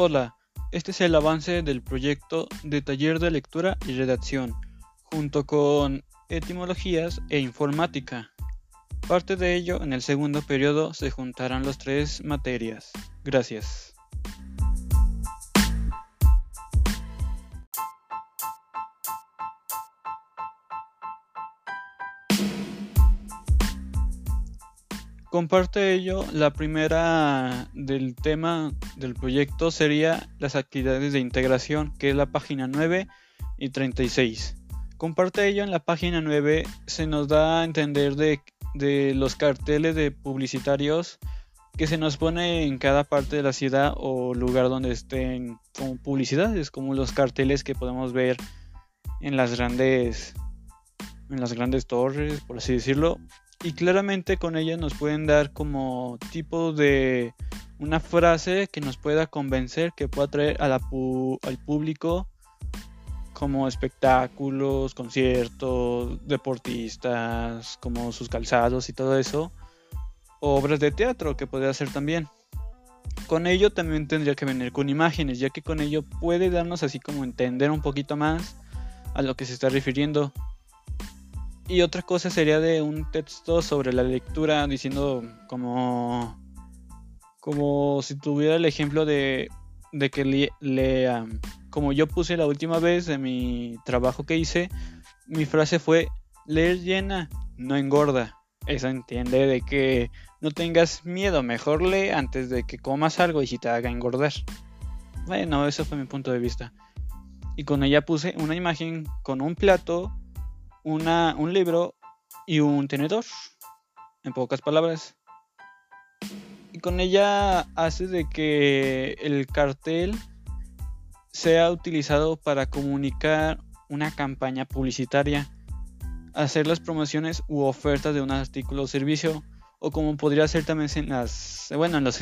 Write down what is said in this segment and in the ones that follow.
Hola, este es el avance del proyecto de taller de lectura y redacción, junto con etimologías e informática. Parte de ello, en el segundo periodo se juntarán las tres materias. Gracias. Comparte ello, la primera del tema del proyecto sería las actividades de integración, que es la página 9 y 36. Comparte ello. En la página 9 se nos da a entender de, de los carteles de publicitarios que se nos pone en cada parte de la ciudad o lugar donde estén como publicidades, como los carteles que podemos ver en las grandes en las grandes torres, por así decirlo, y claramente con ellas nos pueden dar como tipo de una frase que nos pueda convencer, que pueda traer al público como espectáculos, conciertos, deportistas, como sus calzados y todo eso, obras de teatro que podría hacer también. Con ello también tendría que venir con imágenes, ya que con ello puede darnos así como entender un poquito más a lo que se está refiriendo. Y otra cosa sería de un texto sobre la lectura diciendo como como si tuviera el ejemplo de, de que lea como yo puse la última vez de mi trabajo que hice, mi frase fue leer llena, no engorda. Eso entiende de que no tengas miedo, mejor lee antes de que comas algo y si te haga engordar. Bueno, eso fue mi punto de vista. Y con ella puse una imagen con un plato una, un libro y un tenedor, en pocas palabras. Y con ella hace de que el cartel sea utilizado para comunicar una campaña publicitaria, hacer las promociones u ofertas de un artículo o servicio, o como podría ser también en las, bueno, en las,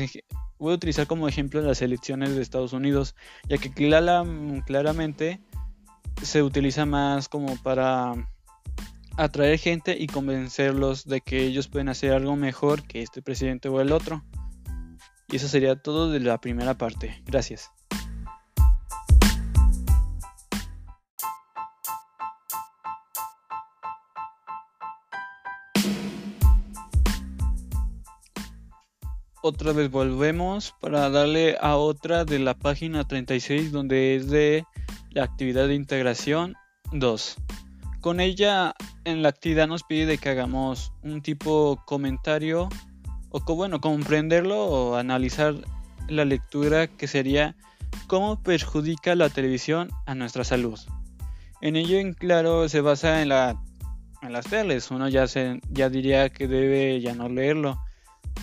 voy a utilizar como ejemplo las elecciones de Estados Unidos, ya que claramente se utiliza más como para atraer gente y convencerlos de que ellos pueden hacer algo mejor que este presidente o el otro. Y eso sería todo de la primera parte. Gracias. Otra vez volvemos para darle a otra de la página 36 donde es de la actividad de integración 2. Con ella en la actividad nos pide que hagamos un tipo comentario o bueno, comprenderlo o analizar la lectura que sería cómo perjudica la televisión a nuestra salud. En ello en claro se basa en la en las teles, uno ya se ya diría que debe ya no leerlo.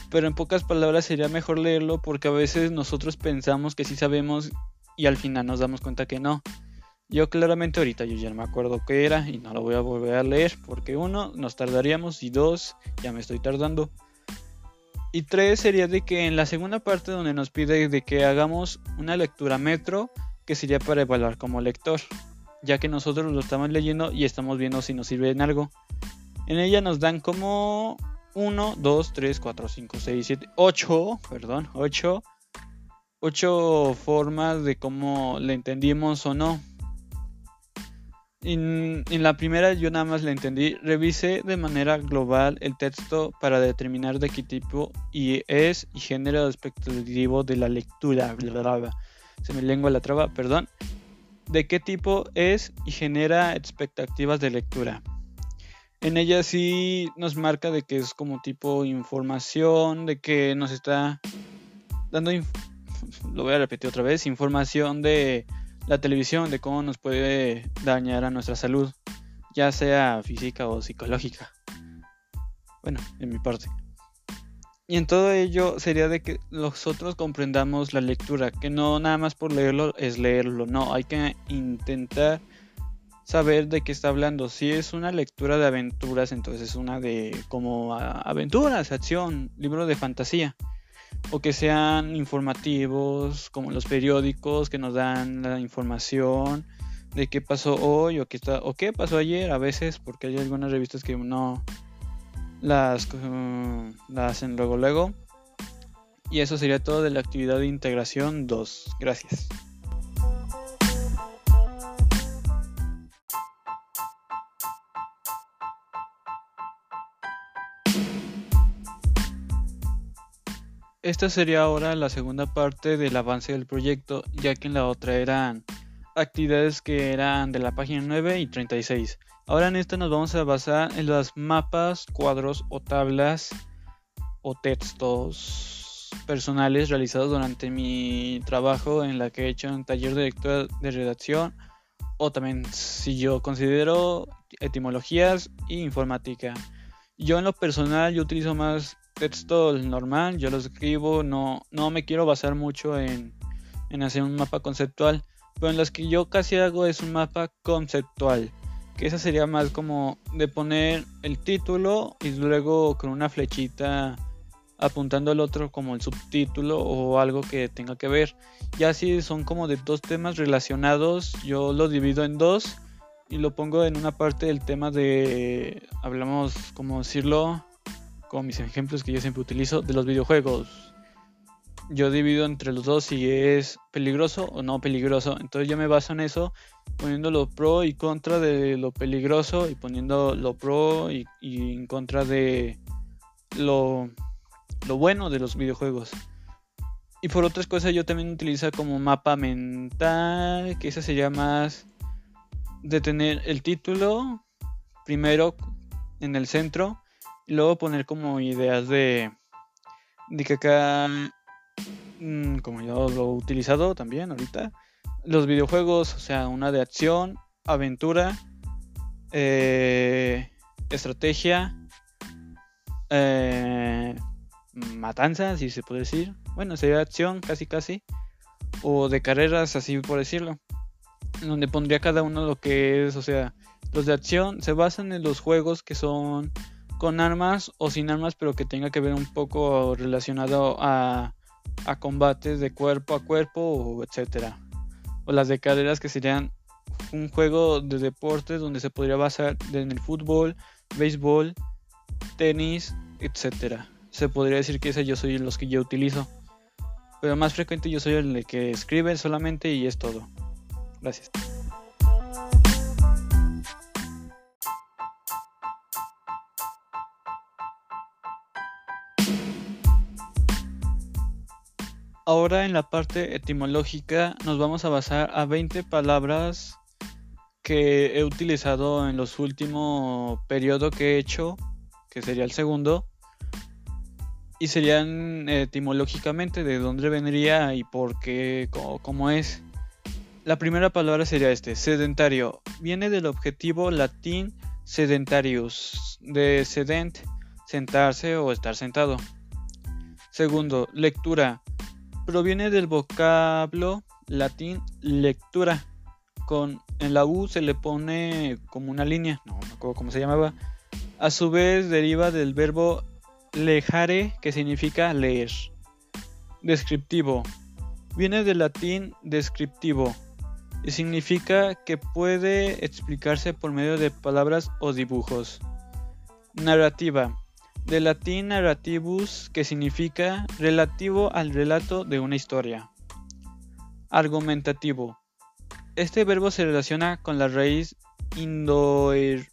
Pero en pocas palabras sería mejor leerlo porque a veces nosotros pensamos que sí sabemos y al final nos damos cuenta que no. Yo claramente ahorita yo ya no me acuerdo qué era y no lo voy a volver a leer porque uno, nos tardaríamos y dos, ya me estoy tardando. Y tres sería de que en la segunda parte donde nos pide de que hagamos una lectura metro que sería para evaluar como lector, ya que nosotros lo estamos leyendo y estamos viendo si nos sirve en algo. En ella nos dan como 1, 2, 3, 4, 5, 6, 7, 8, perdón, 8, 8 formas de cómo le entendimos o no. En, la primera yo nada más le entendí. Revise de manera global el texto para determinar de qué tipo es y género expectativo de la lectura. Se me lengua la traba, perdón. De qué tipo es y genera expectativas de lectura. En ella sí nos marca de que es como tipo información, de que nos está dando, lo voy a repetir otra vez, información de la televisión, de cómo nos puede dañar a nuestra salud, ya sea física o psicológica. Bueno, en mi parte. Y en todo ello sería de que nosotros comprendamos la lectura, que no nada más por leerlo es leerlo, no, hay que intentar saber de qué está hablando. Si es una lectura de aventuras, entonces es una de como aventuras, acción, libro de fantasía o que sean informativos como los periódicos que nos dan la información de qué pasó hoy o qué, está, o qué pasó ayer a veces porque hay algunas revistas que no las, hacen luego luego Y eso sería todo de la actividad de integración 2. Gracias. Esta sería ahora la segunda parte del avance del proyecto, ya que en la otra eran actividades que eran de la página 9 y 36. Ahora en esta nos vamos a basar en los mapas, cuadros o tablas o textos personales realizados durante mi trabajo en la que he hecho en taller de lectura de redacción o también si yo considero etimologías e informática. Yo en lo personal yo utilizo más texto normal, yo lo escribo, no, no me quiero basar mucho en, en hacer un mapa conceptual, pero en las que yo casi hago es un mapa conceptual, que esa sería más como de poner el título y luego con una flechita apuntando al otro como el subtítulo o algo que tenga que ver. Ya si son como de dos temas relacionados, yo lo divido en dos y lo pongo en una parte del tema de, hablamos, como decirlo, como mis ejemplos que yo siempre utilizo, de los videojuegos. Yo divido entre los dos si es peligroso o no peligroso. Entonces yo me baso en eso, poniendo lo pro y contra de lo peligroso y poniendo lo pro y, en contra de lo, lo bueno de los videojuegos. Y por otras cosas yo también utilizo como mapa mental, que esa sería más de tener el título primero en el centro luego poner como ideas de, de que acá, mm, como yo lo he utilizado también ahorita, los videojuegos, o sea, una de acción, aventura, eh, estrategia, eh, matanza, si se puede decir. Bueno, sería acción casi casi. O de carreras, así por decirlo. Donde pondría cada uno lo que es, o sea, los de acción se basan en los juegos que son con armas o sin armas, pero que tenga que ver un poco relacionado a, a combates de cuerpo a cuerpo, etcétera. O las de carreras que serían un juego de deportes donde se podría basar en el fútbol, béisbol, tenis, etcétera. Se podría decir que ese yo soy los que yo utilizo. Pero más frecuente yo soy el que escribe solamente y es todo. Gracias. Ahora en la parte etimológica nos vamos a basar a 20 palabras que he utilizado en los últimos periodos que he hecho, que sería el segundo, y serían etimológicamente de dónde vendría y por qué, cómo, es. La primera palabra sería este, sedentario. Viene del objetivo latín sedentarius, de sedent, sentarse o estar sentado. Segundo, lectura proviene del vocablo latín lectura. Con, en la U se le pone como una línea, no me acuerdo cómo se llamaba. A su vez deriva del verbo lejare, que significa leer. Descriptivo. Viene del latín descriptivo y significa que puede explicarse por medio de palabras o dibujos. Narrativa de latín narrativus, que significa relativo al relato de una historia. Argumentativo. Este verbo se relaciona con la raíz indoeuropeu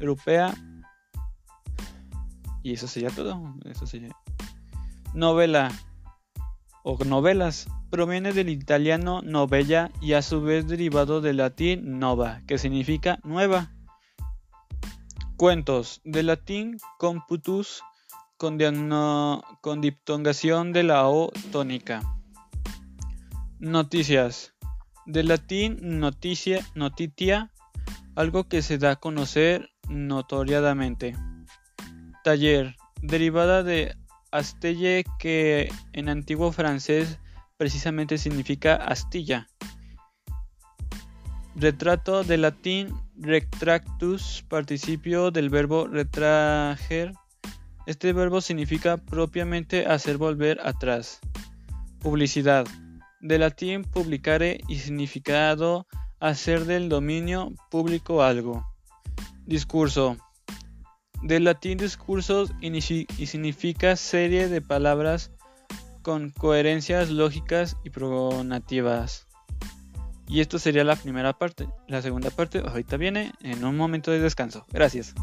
europea y eso sería todo. Eso. Novela o novelas proviene del italiano novella y a su vez derivado del latín nova, que significa nueva. Cuentos, del latín computus, con, diptongación de la O tónica. Noticias, del latín noticia, notitia, algo que se da a conocer notoriadamente. Taller, derivada de astelle que en antiguo francés precisamente significa astilla. Retrato de latín retractus, participio del verbo retrager. Este verbo significa propiamente hacer volver atrás. Publicidad. De latín publicare y significado hacer del dominio público algo. Discurso. Del latín discursos y significa serie de palabras con coherencias lógicas y pronativas. Y esto sería la primera parte. La segunda parte ahorita viene en un momento de descanso. Gracias.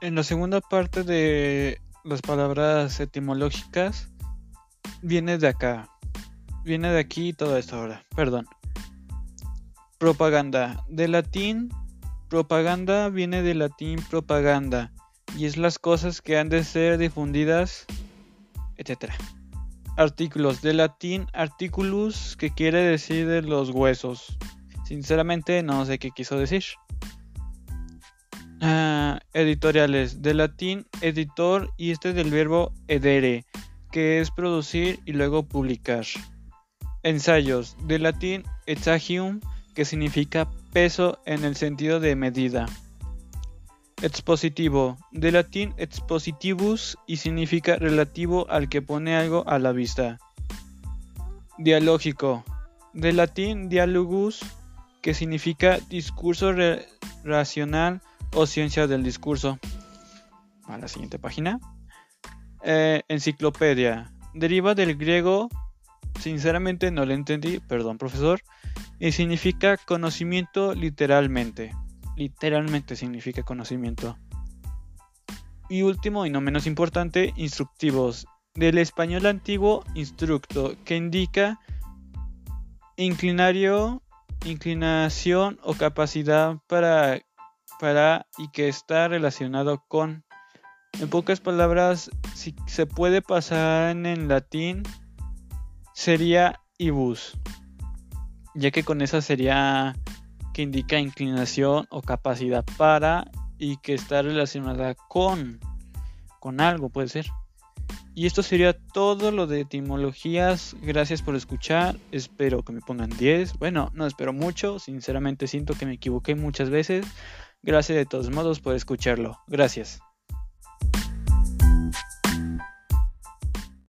En la segunda parte de las palabras etimológicas viene de acá. Viene de aquí todo esto ahora. Perdón. Propaganda. De latín, propaganda viene de latín propaganda. Y es las cosas que han de ser difundidas, etc. Artículos. De latín articulus, que quiere decir de los huesos. Sinceramente no sé qué quiso decir. Ah, editoriales. De latín editor y este del verbo edere que es producir y luego publicar. Ensayos, de latín etagium, que significa peso en el sentido de medida. Expositivo, de latín expositivus y significa relativo al que pone algo a la vista. Dialógico, de latín dialogus, que significa discurso racional o ciencia del discurso. A la siguiente página. Eh, enciclopedia. Deriva del griego, sinceramente no lo entendí, perdón profesor, y significa conocimiento literalmente. Literalmente significa conocimiento. Y último y no menos importante, instructivos. Del español antiguo, instructo, que indica inclinario, inclinación o capacidad para, para y que está relacionado con en pocas palabras, si se puede pasar en latín, sería ibus, ya que con esa sería que indica inclinación o capacidad para y que está relacionada con, con algo, puede ser. Y esto sería todo lo de etimologías. Gracias por escuchar. Espero que me pongan 10. Bueno, no espero mucho. Sinceramente siento que me equivoqué muchas veces. Gracias de todos modos por escucharlo. Gracias.